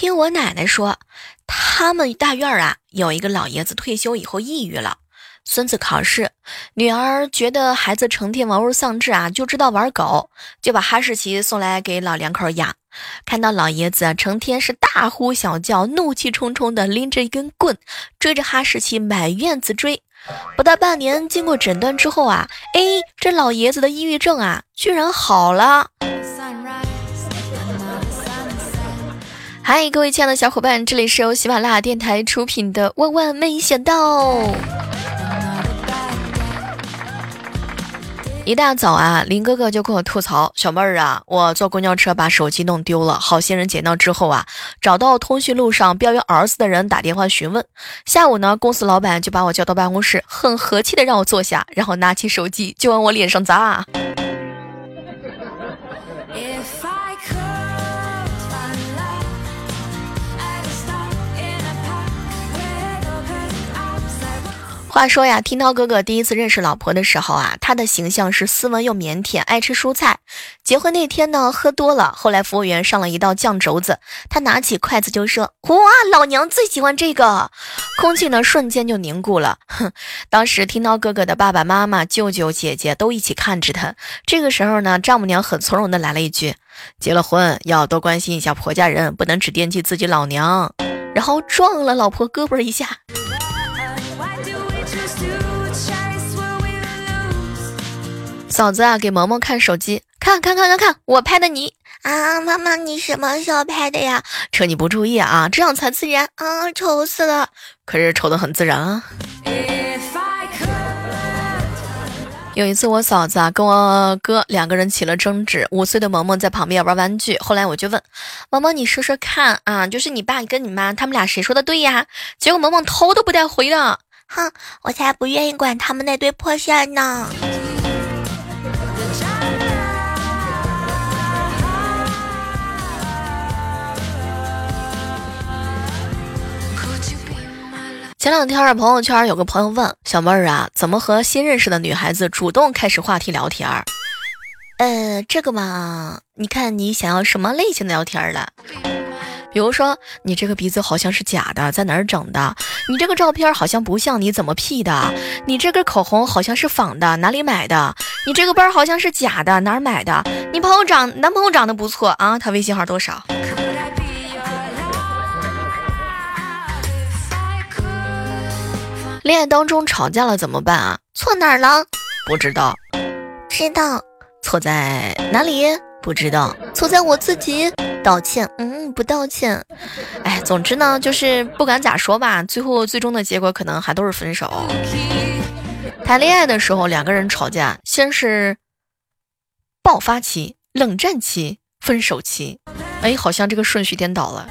听我奶奶说，他们大院啊有一个老爷子退休以后抑郁了，孙子考试，女儿觉得孩子成天玩物丧志啊，就知道玩狗，就把哈士奇送来给老两口养。看到老爷子成天是大呼小叫，怒气冲冲的拎着一根棍追着哈士奇满院子追。不到半年，经过诊断之后啊，哎，这老爷子的抑郁症啊，居然好了。嗨，各位亲爱的小伙伴，这里是由喜马拉雅电台出品的《万万没想到》。一大早啊，林哥哥就跟我吐槽：“小妹儿啊，我坐公交车把手机弄丢了，好心人捡到之后啊，找到通讯录上标有儿子的人打电话询问。下午呢，公司老板就把我叫到办公室，很和气的让我坐下，然后拿起手机就往我脸上砸。”话说呀，听涛哥哥第一次认识老婆的时候啊，他的形象是斯文又腼腆，爱吃蔬菜。结婚那天呢，喝多了，后来服务员上了一道酱肘子，他拿起筷子就说：“哇，老娘最喜欢这个。”空气呢瞬间就凝固了。哼，当时听涛哥哥的爸爸妈妈、舅舅、姐姐都一起看着他。这个时候呢，丈母娘很从容的来了一句：“结了婚要多关心一下婆家人，不能只惦记自己老娘。”然后撞了老婆胳膊一下。嫂子啊，给萌萌看手机，看看看看看，我拍的你啊！妈妈，你什么时候拍的呀？趁你不注意啊，这样才自然啊！丑死了，可是丑的很自然啊。有一次，我嫂子啊跟我哥两个人起了争执，五岁的萌萌在旁边玩玩具。后来我就问萌萌：“你说说看啊，就是你爸跟你妈他们俩谁说的对呀？”结果萌萌头都不带回的，哼，我才不愿意管他们那堆破事儿呢。前两天啊，朋友圈有个朋友问小妹儿啊，怎么和新认识的女孩子主动开始话题聊天儿？呃，这个嘛，你看你想要什么类型的聊天儿了？比如说，你这个鼻子好像是假的，在哪儿整的？你这个照片好像不像，你怎么 P 的？你这根口红好像是仿的，哪里买的？你这个包好像是假的，哪儿买的？你朋友长男朋友长得不错啊，他微信号多少？恋爱当中吵架了怎么办啊？错哪儿了？不知道。知道。错在哪里？不知道。错在我自己。道歉。嗯，不道歉。哎，总之呢，就是不管咋说吧，最后最终的结果可能还都是分手。谈恋爱的时候，两个人吵架，先是爆发期、冷战期、分手期。哎，好像这个顺序颠倒了。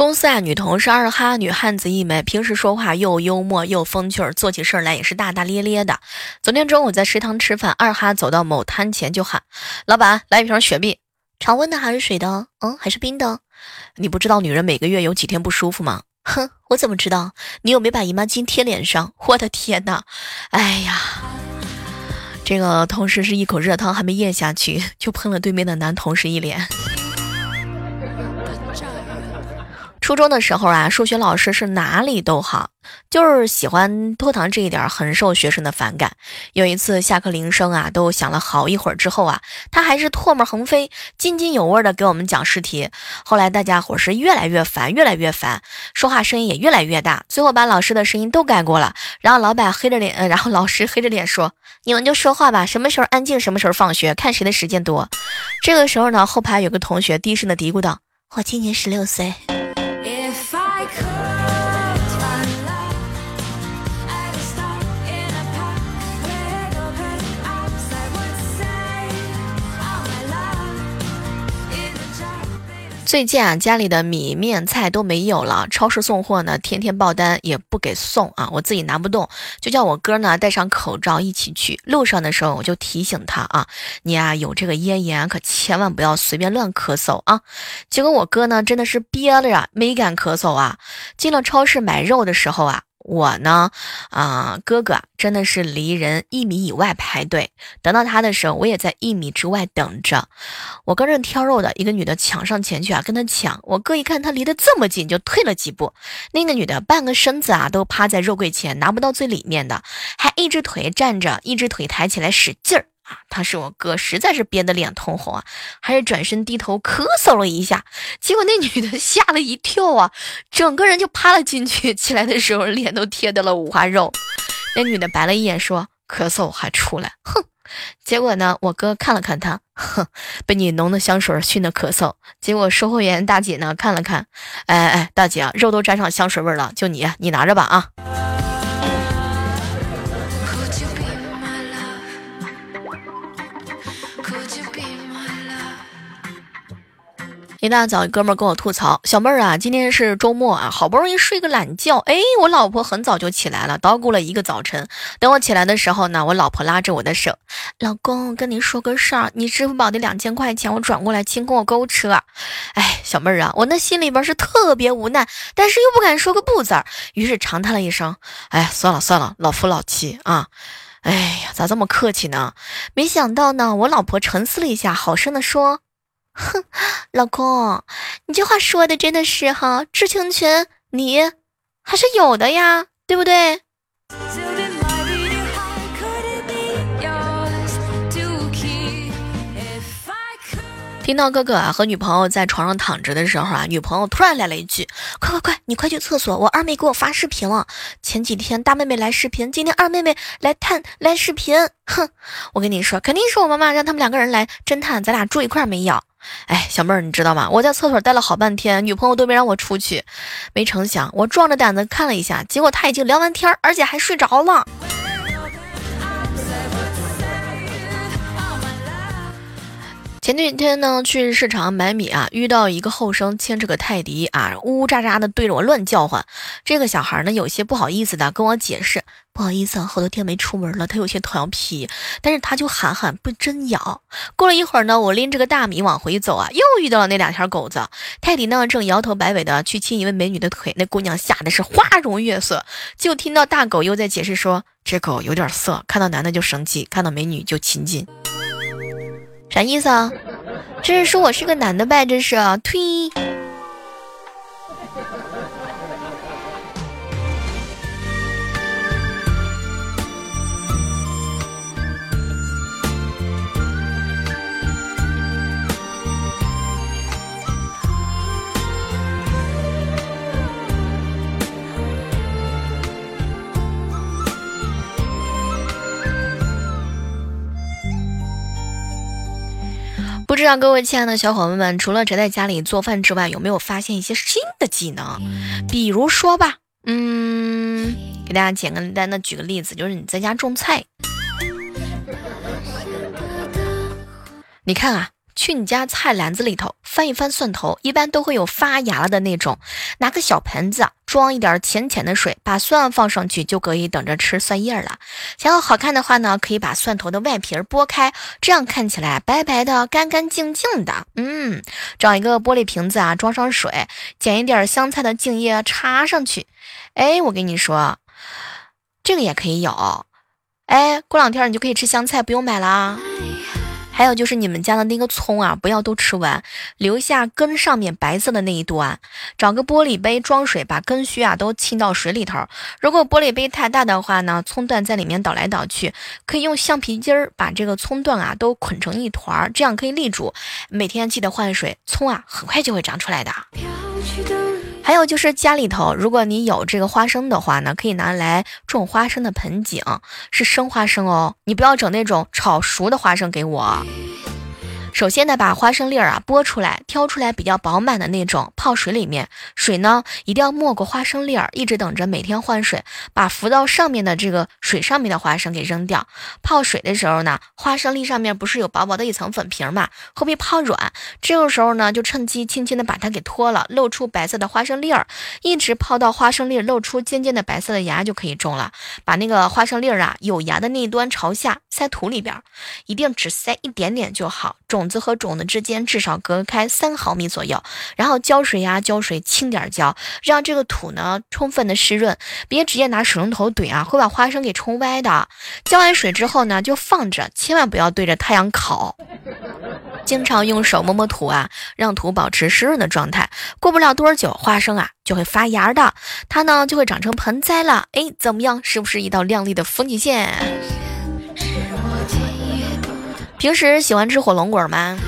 公司啊，女同事二哈，女汉子一枚，平时说话又幽默又风趣儿，做起事儿来也是大大咧咧的。昨天中午在食堂吃饭，二哈走到某摊前就喊：“老板，来一瓶雪碧，常温的还是水的？嗯，还是冰的？你不知道女人每个月有几天不舒服吗？哼，我怎么知道？你有没把姨妈巾贴脸上？我的天哪！哎呀，这个同事是一口热汤还没咽下去，就喷了对面的男同事一脸。”初中的时候啊，数学老师是哪里都好，就是喜欢拖堂这一点很受学生的反感。有一次下课铃声啊，都响了好一会儿之后啊，他还是唾沫横飞、津津有味的给我们讲试题。后来大家伙是越来越烦，越来越烦，说话声音也越来越大，最后把老师的声音都盖过了。然后老板黑着脸，然后老师黑着脸说：“你们就说话吧，什么时候安静，什么时候放学，看谁的时间多。”这个时候呢，后排有个同学低声的嘀咕道：“我今年十六岁。”最近啊，家里的米面菜都没有了，超市送货呢，天天爆单也不给送啊，我自己拿不动，就叫我哥呢戴上口罩一起去。路上的时候我就提醒他啊，你啊有这个咽炎，可千万不要随便乱咳嗽啊。结果我哥呢真的是憋着呀，没敢咳嗽啊。进了超市买肉的时候啊。我呢，啊，哥哥真的是离人一米以外排队，等到他的时候，我也在一米之外等着。我跟着挑肉的一个女的抢上前去啊，跟他抢。我哥一看他离得这么近，就退了几步。那个女的半个身子啊都趴在肉柜前，拿不到最里面的，还一只腿站着，一只腿抬起来使劲儿。他是我哥，实在是憋得脸通红啊，还是转身低头咳嗽了一下，结果那女的 吓了一跳啊，整个人就趴了进去，起来的时候脸都贴到了五花肉。那女的白了一眼说：“咳嗽还出来，哼！”结果呢，我哥看了看他，哼，被你浓的香水熏的咳嗽。结果售货员大姐呢看了看，哎哎，大姐啊，肉都沾上香水味了，就你，你拿着吧啊。一大早，哥们跟我吐槽：“小妹儿啊，今天是周末啊，好不容易睡个懒觉，哎，我老婆很早就起来了，捣鼓了一个早晨。等我起来的时候呢，我老婆拉着我的手，老公，跟你说个事儿，你支付宝的两千块钱我转过来，请跟我购物车。哎，小妹儿啊，我那心里边是特别无奈，但是又不敢说个不字儿，于是长叹了一声：哎，算了算了，老夫老妻啊，哎呀，咋这么客气呢？没想到呢，我老婆沉思了一下，好声的说。”哼，老公，你这话说的真的是哈，知情权你还是有的呀，对不对？听到哥哥啊和女朋友在床上躺着的时候啊，女朋友突然来了一句：“快快快，你快去厕所，我二妹给我发视频了。前几天大妹妹来视频，今天二妹妹来探来视频。哼，我跟你说，肯定是我妈妈让他们两个人来侦探，咱俩住一块儿没要？哎，小妹儿，你知道吗？我在厕所待了好半天，女朋友都没让我出去。没成想，我壮着胆子看了一下，结果她已经聊完天，而且还睡着了。”前几天呢，去市场买米啊，遇到一个后生牵着个泰迪啊，呜呜喳喳的对着我乱叫唤。这个小孩呢，有些不好意思的跟我解释：“不好意思啊，好多天没出门了，他有些调皮。”但是他就喊喊不真咬。过了一会儿呢，我拎着个大米往回走啊，又遇到了那两条狗子。泰迪呢，正摇头摆尾的去亲一位美女的腿，那姑娘吓得是花容月色。就听到大狗又在解释说：“这狗有点色，看到男的就生气，看到美女就亲近。”啥意思啊？这是说我是个男的呗？这是，呸！知道各位亲爱的小伙伴们，除了宅在家里做饭之外，有没有发现一些新的技能？比如说吧，嗯，给大家简单的举个例子，就是你在家种菜，你看啊。去你家菜篮子里头翻一翻蒜头，一般都会有发芽了的那种。拿个小盆子装一点浅浅的水，把蒜放上去就可以等着吃蒜叶了。想要好看的话呢，可以把蒜头的外皮剥开，这样看起来白白的、干干净净的。嗯，找一个玻璃瓶子啊，装上水，捡一点香菜的茎叶插上去。哎，我跟你说，这个也可以有。哎，过两天你就可以吃香菜，不用买了。还有就是你们家的那个葱啊，不要都吃完，留下根上面白色的那一段。找个玻璃杯装水，把根须啊都浸到水里头。如果玻璃杯太大的话呢，葱段在里面倒来倒去，可以用橡皮筋儿把这个葱段啊都捆成一团儿，这样可以立住。每天记得换水，葱啊很快就会长出来的。还有就是家里头，如果你有这个花生的话呢，可以拿来种花生的盆景，是生花生哦，你不要整那种炒熟的花生给我。首先呢，把花生粒儿啊剥出来，挑出来比较饱满的那种，泡水里面。水呢一定要没过花生粒儿，一直等着每天换水，把浮到上面的这个水上面的花生给扔掉。泡水的时候呢，花生粒上面不是有薄薄的一层粉皮嘛，会被泡软。这个时候呢，就趁机轻轻的把它给脱了，露出白色的花生粒儿，一直泡到花生粒露出尖尖的白色的芽就可以种了。把那个花生粒儿啊，有芽的那一端朝下塞土里边，一定只塞一点点就好。种子和种子之间至少隔开三毫米左右，然后浇水呀，浇水轻点浇，让这个土呢充分的湿润，别直接拿水龙头怼啊，会把花生给冲歪的。浇完水之后呢，就放着，千万不要对着太阳烤。经常用手摸摸土啊，让土保持湿润的状态。过不了多久，花生啊就会发芽的，它呢就会长成盆栽了。哎，怎么样？是不是一道亮丽的风景线？平时喜欢吃火龙果吗？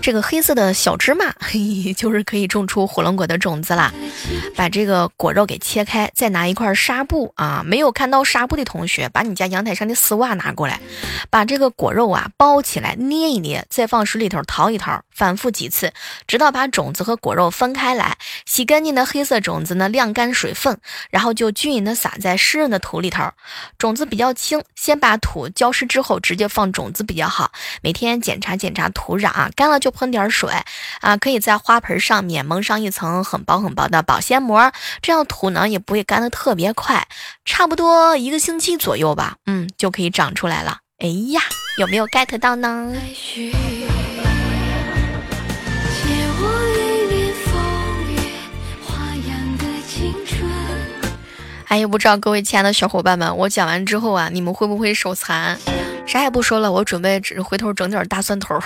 这个黑色的小芝麻，嘿，就是可以种出火龙果的种子啦。把这个果肉给切开，再拿一块纱布啊，没有看到纱布的同学，把你家阳台上的丝袜拿过来，把这个果肉啊包起来，捏一捏，再放水里头淘一淘，反复几次，直到把种子和果肉分开来。洗干净的黑色种子呢，晾干水分，然后就均匀的撒在湿润的土里头。种子比较轻，先把土浇湿之后，直接放种子比较好。每天检查检查土壤啊，干了就。喷点水啊，可以在花盆上面蒙上一层很薄很薄的保鲜膜，这样土呢也不会干得特别快，差不多一个星期左右吧，嗯，就可以长出来了。哎呀，有没有 get 到呢？哎呀，不知道各位亲爱的小伙伴们，我讲完之后啊，你们会不会手残？啥也不说了，我准备只回头整点大蒜头。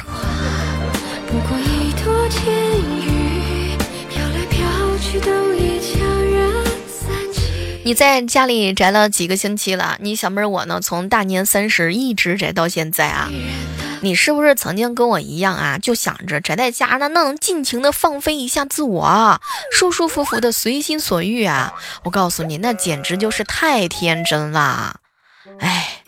不过一朵天雨，飘来飘去都已悄然散去。你在家里宅了几个星期了？你小妹儿我呢，从大年三十一直宅到现在啊。你是不是曾经跟我一样啊，就想着宅在家呢，能尽情的放飞一下自我，舒舒服服的随心所欲啊？我告诉你，那简直就是太天真了，哎。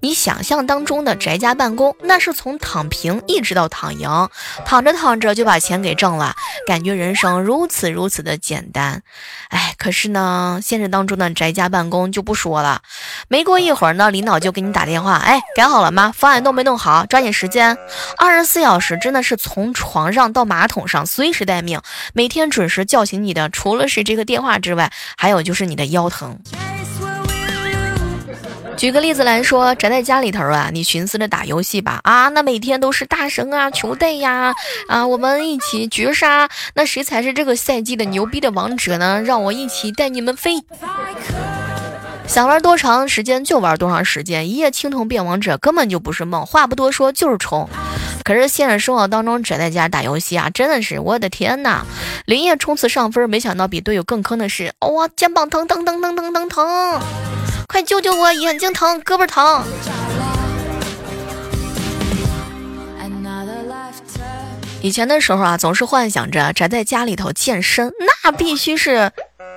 你想象当中的宅家办公，那是从躺平一直到躺赢，躺着躺着就把钱给挣了，感觉人生如此如此的简单。哎，可是呢，现实当中的宅家办公就不说了，没过一会儿呢，领导就给你打电话，哎，改好了吗？方案弄没弄好？抓紧时间，二十四小时真的是从床上到马桶上随时待命，每天准时叫醒你的，除了是这个电话之外，还有就是你的腰疼。举个例子来说，宅在家里头啊，你寻思着打游戏吧啊，那每天都是大神啊、球带呀啊，我们一起绝杀，那谁才是这个赛季的牛逼的王者呢？让我一起带你们飞。想玩多长时间就玩多长时间，一夜青铜变王者根本就不是梦。话不多说，就是冲。可是现实生活当中宅在家打游戏啊，真的是我的天呐！连夜冲刺上分，没想到比队友更坑的是，哇，肩膀疼疼疼疼疼疼疼。快救救我！眼睛疼，胳膊疼。以前的时候啊，总是幻想着宅在家里头健身，那必须是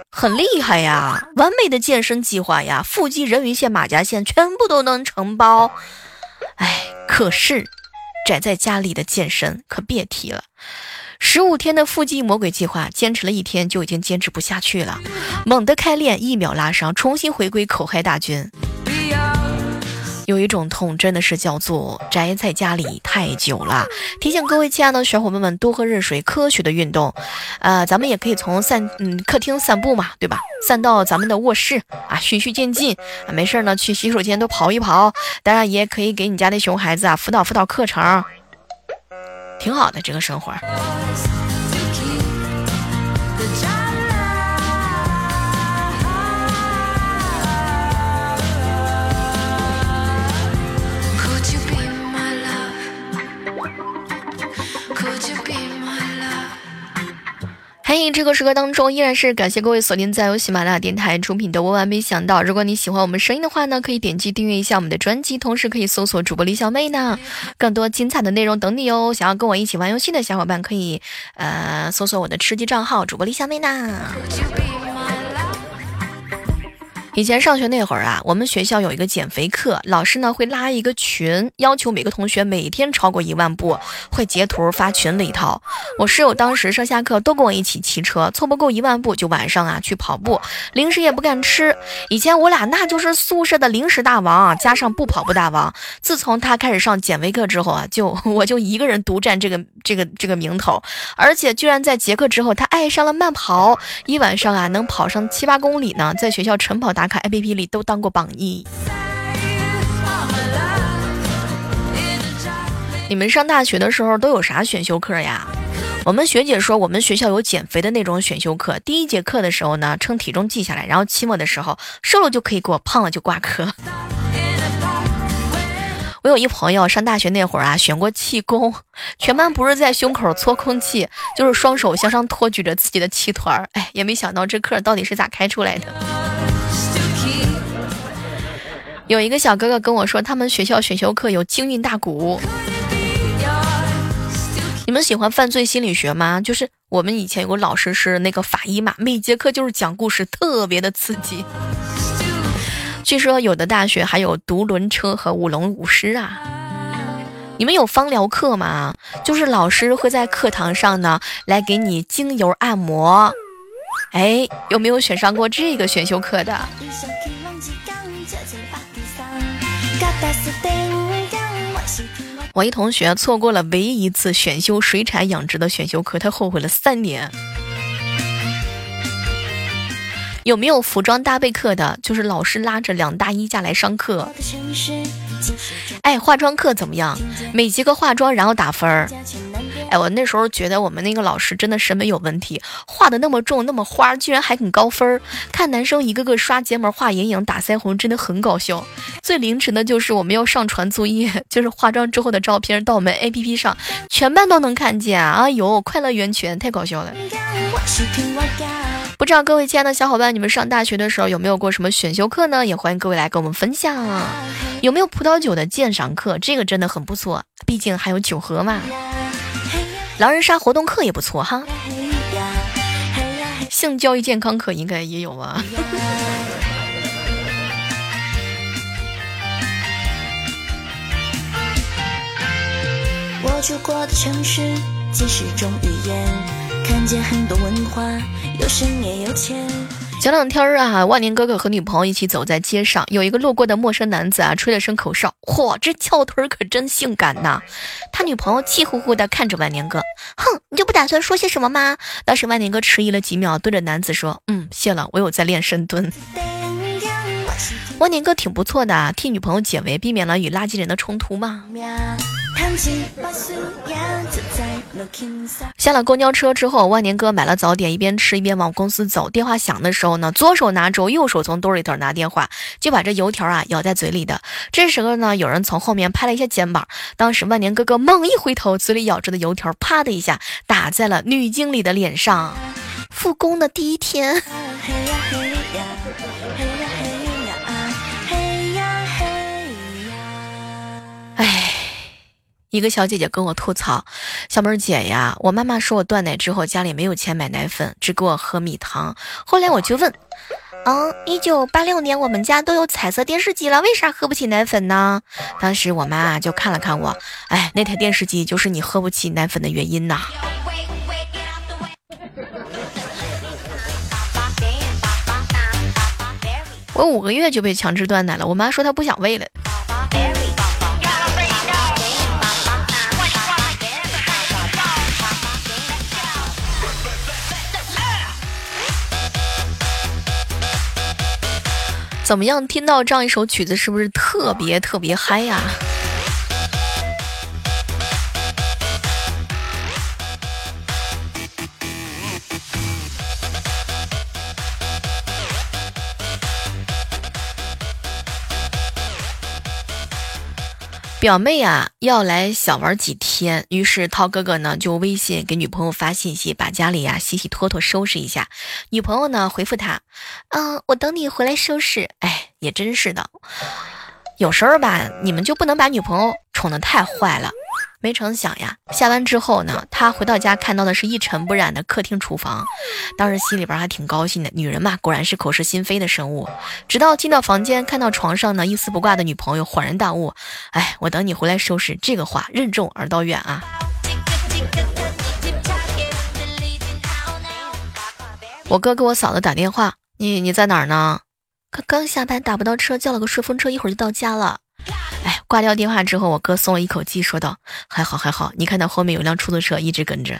很厉害呀，完美的健身计划呀，腹肌、人鱼线、马甲线全部都能承包。哎，可是宅在家里的健身可别提了。十五天的腹肌魔鬼计划，坚持了一天就已经坚持不下去了，猛地开练，一秒拉伤，重新回归口嗨大军。有一种痛，真的是叫做宅在家里太久了。提醒各位亲爱的小伙伴们，多喝热水，科学的运动。呃，咱们也可以从散嗯客厅散步嘛，对吧？散到咱们的卧室啊，循序渐进啊。没事呢，去洗手间多跑一跑。当然，也可以给你家的熊孩子啊辅导辅导课程。挺好的，这个生活。在，这个时刻当中，依然是感谢各位锁定在由喜马拉雅电台出品的《万万没想到》。如果你喜欢我们声音的话呢，可以点击订阅一下我们的专辑，同时可以搜索主播李小妹呢，更多精彩的内容等你哦。想要跟我一起玩游戏的小伙伴，可以呃搜索我的吃鸡账号主播李小妹呢。以前上学那会儿啊，我们学校有一个减肥课，老师呢会拉一个群，要求每个同学每天超过一万步，会截图发群里头。我室友当时上下课都跟我一起骑车，凑不够一万步就晚上啊去跑步，零食也不敢吃。以前我俩那就是宿舍的零食大王，加上不跑步大王。自从他开始上减肥课之后啊，就 我就一个人独占这个这个这个名头，而且居然在结课之后，他爱上了慢跑，一晚上啊能跑上七八公里呢，在学校晨跑打卡 APP 里都当过榜一。你们上大学的时候都有啥选修课呀？我们学姐说，我们学校有减肥的那种选修课。第一节课的时候呢，称体重记下来，然后期末的时候瘦了就可以过，胖了就挂科。我有一朋友上大学那会儿啊，选过气功，全班不是在胸口搓空气，就是双手向上托举着自己的气团儿。哎，也没想到这课到底是咋开出来的。有一个小哥哥跟我说，他们学校选修课有京韵大鼓。你们喜欢犯罪心理学吗？就是我们以前有个老师是那个法医嘛，每节课就是讲故事，特别的刺激。据说有的大学还有独轮车和舞龙舞狮啊。你们有芳疗课吗？就是老师会在课堂上呢来给你精油按摩。哎，有没有选上过这个选修课的？我一同学错过了唯一一次选修水产养殖的选修课，他后悔了三年。有没有服装搭配课的？就是老师拉着两大衣架来上课。哎，化妆课怎么样？每节课化妆，然后打分儿。哎，我那时候觉得我们那个老师真的审美有问题，画的那么重那么花，居然还很高分儿。看男生一个个刷睫毛、画眼影、打腮红，真的很搞笑。最凌迟的就是我们要上传作业，就是化妆之后的照片到我们 APP 上，全班都能看见。哎呦，快乐源泉，太搞笑了。不知道各位亲爱的小伙伴，你们上大学的时候有没有过什么选修课呢？也欢迎各位来跟我们分享。有没有葡萄酒的鉴赏课？这个真的很不错，毕竟还有酒盒嘛。狼人杀活动课也不错哈，性教育健康课应该也有啊。我住过的城市，几十种语言，看见很多文化，有深也有浅。前两天啊，万年哥哥和女朋友一起走在街上，有一个路过的陌生男子啊，吹了声口哨，嚯，这翘腿可真性感呐！他女朋友气呼呼地看着万年哥，哼，你就不打算说些什么吗？当时万年哥迟疑了几秒，对着男子说：“嗯，谢了，我有在练深蹲。”万年哥挺不错的，替女朋友解围，避免了与垃圾人的冲突嘛。下了公交车之后，万年哥买了早点，一边吃一边往公司走。电话响的时候呢，左手拿粥，右手从兜里头拿电话，就把这油条啊咬在嘴里的。这时候呢，有人从后面拍了一下肩膀。当时万年哥哥猛一回头，嘴里咬着的油条啪的一下打在了女经理的脸上。复工的第一天。一个小姐姐跟我吐槽：“小妹儿姐呀，我妈妈说我断奶之后家里没有钱买奶粉，只给我喝米糖。后来我就问，嗯，一九八六年我们家都有彩色电视机了，为啥喝不起奶粉呢？当时我妈就看了看我，哎，那台电视机就是你喝不起奶粉的原因呐。我五个月就被强制断奶了，我妈说她不想喂了。”怎么样？听到这样一首曲子，是不是特别特别嗨呀？表妹啊，要来小玩几天，于是涛哥哥呢就微信给女朋友发信息，把家里呀洗洗拖拖收拾一下。女朋友呢回复他，嗯，我等你回来收拾。哎，也真是的，有时候吧，你们就不能把女朋友宠得太坏了。没成想呀，下班之后呢，他回到家看到的是一尘不染的客厅厨房，当时心里边还挺高兴的。女人嘛，果然是口是心非的生物。直到进到房间，看到床上呢一丝不挂的女朋友，恍然大悟：哎，我等你回来收拾。这个话任重而道远啊。我哥给我嫂子打电话，你你在哪儿呢？刚刚下班，打不到车，叫了个顺风车，一会儿就到家了。挂掉电话之后，我哥松了一口气，说道：“还好还好，你看到后面有辆出租车一直跟着。”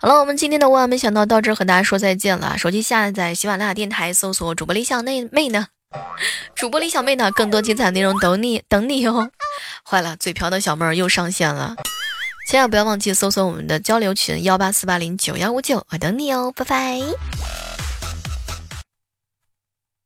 好了，我们今天的万万没想到到这和大家说再见了。手机下载喜马拉雅电台，搜索主播李小妹妹呢，主播李小妹呢，更多精彩内容等你等你哦。坏了，嘴瓢的小妹儿又上线了，千万不要忘记搜索我们的交流群幺八四八零九幺五九，我等你哦，拜拜。